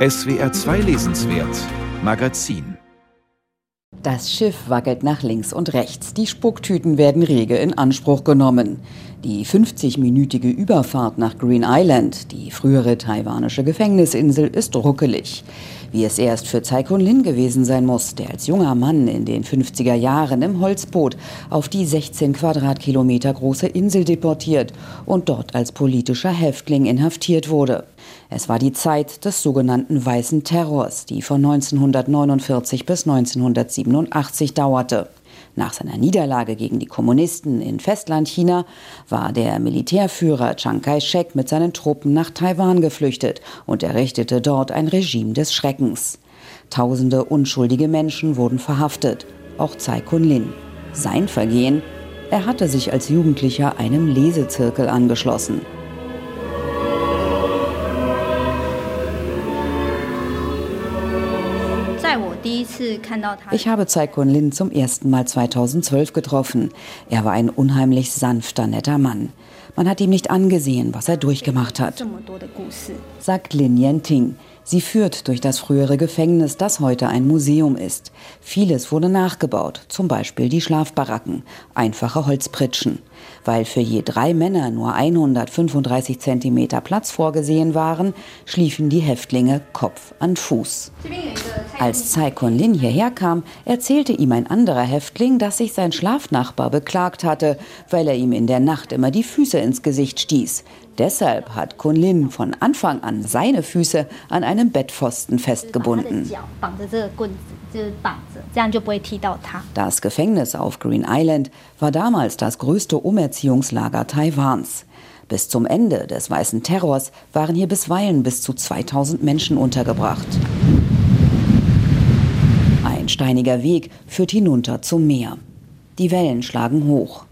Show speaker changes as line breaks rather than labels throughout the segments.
SWR 2 Lesenswert Magazin
das Schiff wackelt nach links und rechts. Die Spucktüten werden rege in Anspruch genommen. Die 50-minütige Überfahrt nach Green Island, die frühere taiwanische Gefängnisinsel, ist ruckelig. Wie es erst für Tsai Kun-lin gewesen sein muss, der als junger Mann in den 50er Jahren im Holzboot auf die 16 Quadratkilometer große Insel deportiert und dort als politischer Häftling inhaftiert wurde. Es war die Zeit des sogenannten Weißen Terrors, die von 1949 bis 1987 dauerte. Nach seiner Niederlage gegen die Kommunisten in Festlandchina war der Militärführer Chiang Kai-shek mit seinen Truppen nach Taiwan geflüchtet und errichtete dort ein Regime des Schreckens. Tausende unschuldige Menschen wurden verhaftet, auch Tsai Kun-lin. Sein Vergehen? Er hatte sich als Jugendlicher einem Lesezirkel angeschlossen. Ich habe Tsai Kun-lin zum ersten Mal 2012 getroffen. Er war ein unheimlich sanfter, netter Mann. Man hat ihm nicht angesehen, was er durchgemacht hat, sagt Lin Yenting. Sie führt durch das frühere Gefängnis, das heute ein Museum ist. Vieles wurde nachgebaut, zum Beispiel die Schlafbaracken, einfache Holzpritschen. Weil für je drei Männer nur 135 Zentimeter Platz vorgesehen waren, schliefen die Häftlinge Kopf an Fuß. Als Tsai Kun-lin hierher kam, erzählte ihm ein anderer Häftling, dass sich sein Schlafnachbar beklagt hatte, weil er ihm in der Nacht immer die Füße ins Gesicht stieß. Deshalb hat Kun-lin von Anfang an seine Füße an einem Bettpfosten festgebunden. Das Gefängnis auf Green Island war damals das größte Umerziehungslager Taiwans. Bis zum Ende des Weißen Terrors waren hier bisweilen bis zu 2000 Menschen untergebracht. Ein steiniger Weg führt hinunter zum Meer. Die Wellen schlagen hoch.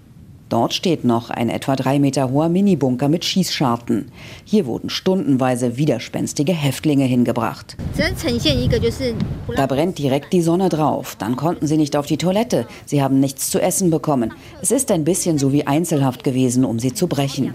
Dort steht noch ein etwa drei Meter hoher Minibunker mit Schießscharten. Hier wurden stundenweise widerspenstige Häftlinge hingebracht. Da brennt direkt die Sonne drauf. Dann konnten sie nicht auf die Toilette. Sie haben nichts zu essen bekommen. Es ist ein bisschen so wie Einzelhaft gewesen, um sie zu brechen.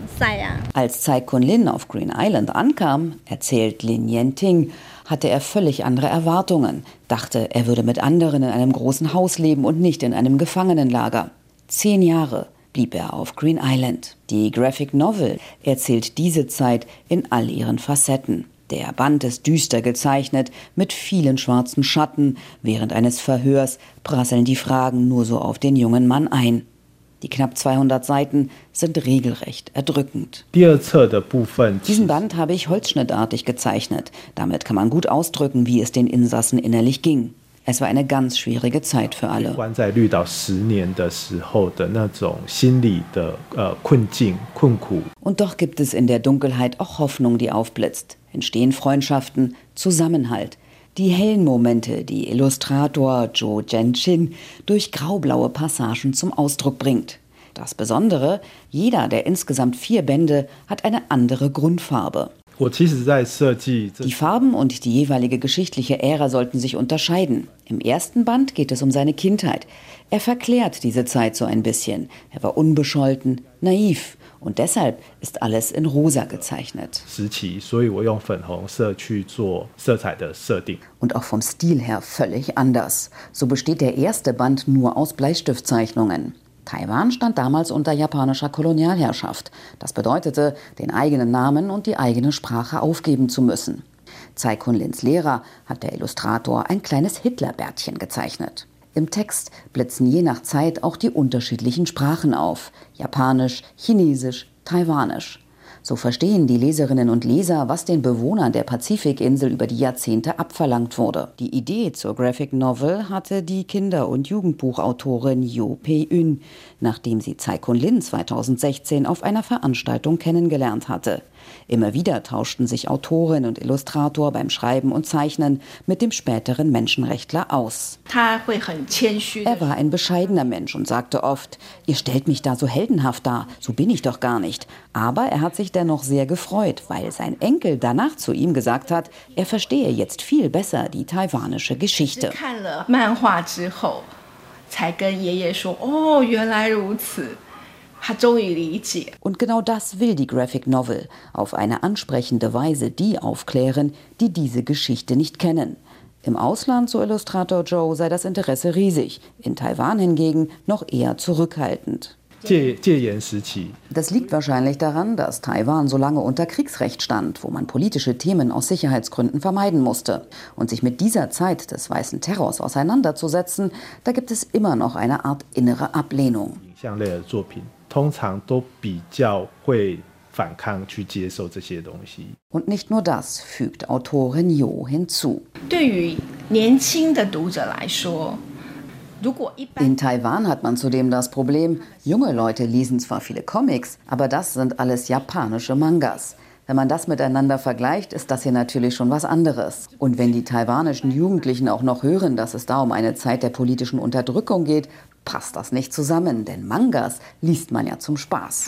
Als Tsai Kun-lin auf Green Island ankam, erzählt Lin Yenting, hatte er völlig andere Erwartungen, dachte, er würde mit anderen in einem großen Haus leben und nicht in einem Gefangenenlager. Zehn Jahre blieb er auf Green Island. Die Graphic Novel erzählt diese Zeit in all ihren Facetten. Der Band ist düster gezeichnet, mit vielen schwarzen Schatten. Während eines Verhörs prasseln die Fragen nur so auf den jungen Mann ein. Die knapp 200 Seiten sind regelrecht erdrückend. Diesen Band habe ich holzschnittartig gezeichnet. Damit kann man gut ausdrücken, wie es den Insassen innerlich ging. Es war eine ganz schwierige Zeit für alle. Und doch gibt es in der Dunkelheit auch Hoffnung, die aufblitzt. Entstehen Freundschaften, Zusammenhalt. Die hellen Momente, die Illustrator Zhou Zhenqin durch graublaue Passagen zum Ausdruck bringt. Das Besondere, jeder der insgesamt vier Bände hat eine andere Grundfarbe. Die Farben und die jeweilige geschichtliche Ära sollten sich unterscheiden. Im ersten Band geht es um seine Kindheit. Er verklärt diese Zeit so ein bisschen. Er war unbescholten, naiv und deshalb ist alles in rosa gezeichnet. Und auch vom Stil her völlig anders. So besteht der erste Band nur aus Bleistiftzeichnungen. Taiwan stand damals unter japanischer Kolonialherrschaft. Das bedeutete, den eigenen Namen und die eigene Sprache aufgeben zu müssen. Tsai Kun-lins Lehrer hat der Illustrator ein kleines Hitlerbärtchen gezeichnet. Im Text blitzen je nach Zeit auch die unterschiedlichen Sprachen auf. Japanisch, Chinesisch, Taiwanisch. So verstehen die Leserinnen und Leser, was den Bewohnern der Pazifikinsel über die Jahrzehnte abverlangt wurde. Die Idee zur Graphic Novel hatte die Kinder- und Jugendbuchautorin Yo Pei-Yun, nachdem sie Tsai Kun-lin 2016 auf einer Veranstaltung kennengelernt hatte. Immer wieder tauschten sich Autorin und Illustrator beim Schreiben und Zeichnen mit dem späteren Menschenrechtler aus. Er war ein bescheidener Mensch und sagte oft, ihr stellt mich da so heldenhaft dar, so bin ich doch gar nicht. Aber er hat sich dennoch sehr gefreut, weil sein Enkel danach zu ihm gesagt hat, er verstehe jetzt viel besser die taiwanische Geschichte. 才跟爷爷说：“哦，原来如此。” Und genau das will die Graphic Novel, auf eine ansprechende Weise die aufklären, die diese Geschichte nicht kennen. Im Ausland, so Illustrator Joe, sei das Interesse riesig, in Taiwan hingegen noch eher zurückhaltend. Das liegt wahrscheinlich daran, dass Taiwan so lange unter Kriegsrecht stand, wo man politische Themen aus Sicherheitsgründen vermeiden musste. Und sich mit dieser Zeit des weißen Terrors auseinanderzusetzen, da gibt es immer noch eine Art innere Ablehnung. 通常都比较会反抗去接受这些东西。Und nicht nur das, fügt Autorin Jo hinzu. In Taiwan hat man zudem das Problem, junge Leute lesen zwar viele Comics, aber das sind alles japanische Mangas. Wenn man das miteinander vergleicht, ist das hier natürlich schon was anderes. Und wenn die taiwanischen Jugendlichen auch noch hören, dass es da um eine Zeit der politischen Unterdrückung geht, passt das nicht zusammen, denn Mangas liest man ja zum Spaß.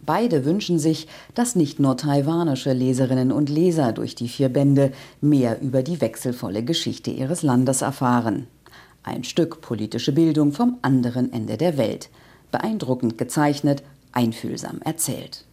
Beide wünschen sich, dass nicht nur taiwanische Leserinnen und Leser durch die vier Bände mehr über die wechselvolle Geschichte ihres Landes erfahren. Ein Stück politische Bildung vom anderen Ende der Welt. Beeindruckend gezeichnet, einfühlsam erzählt.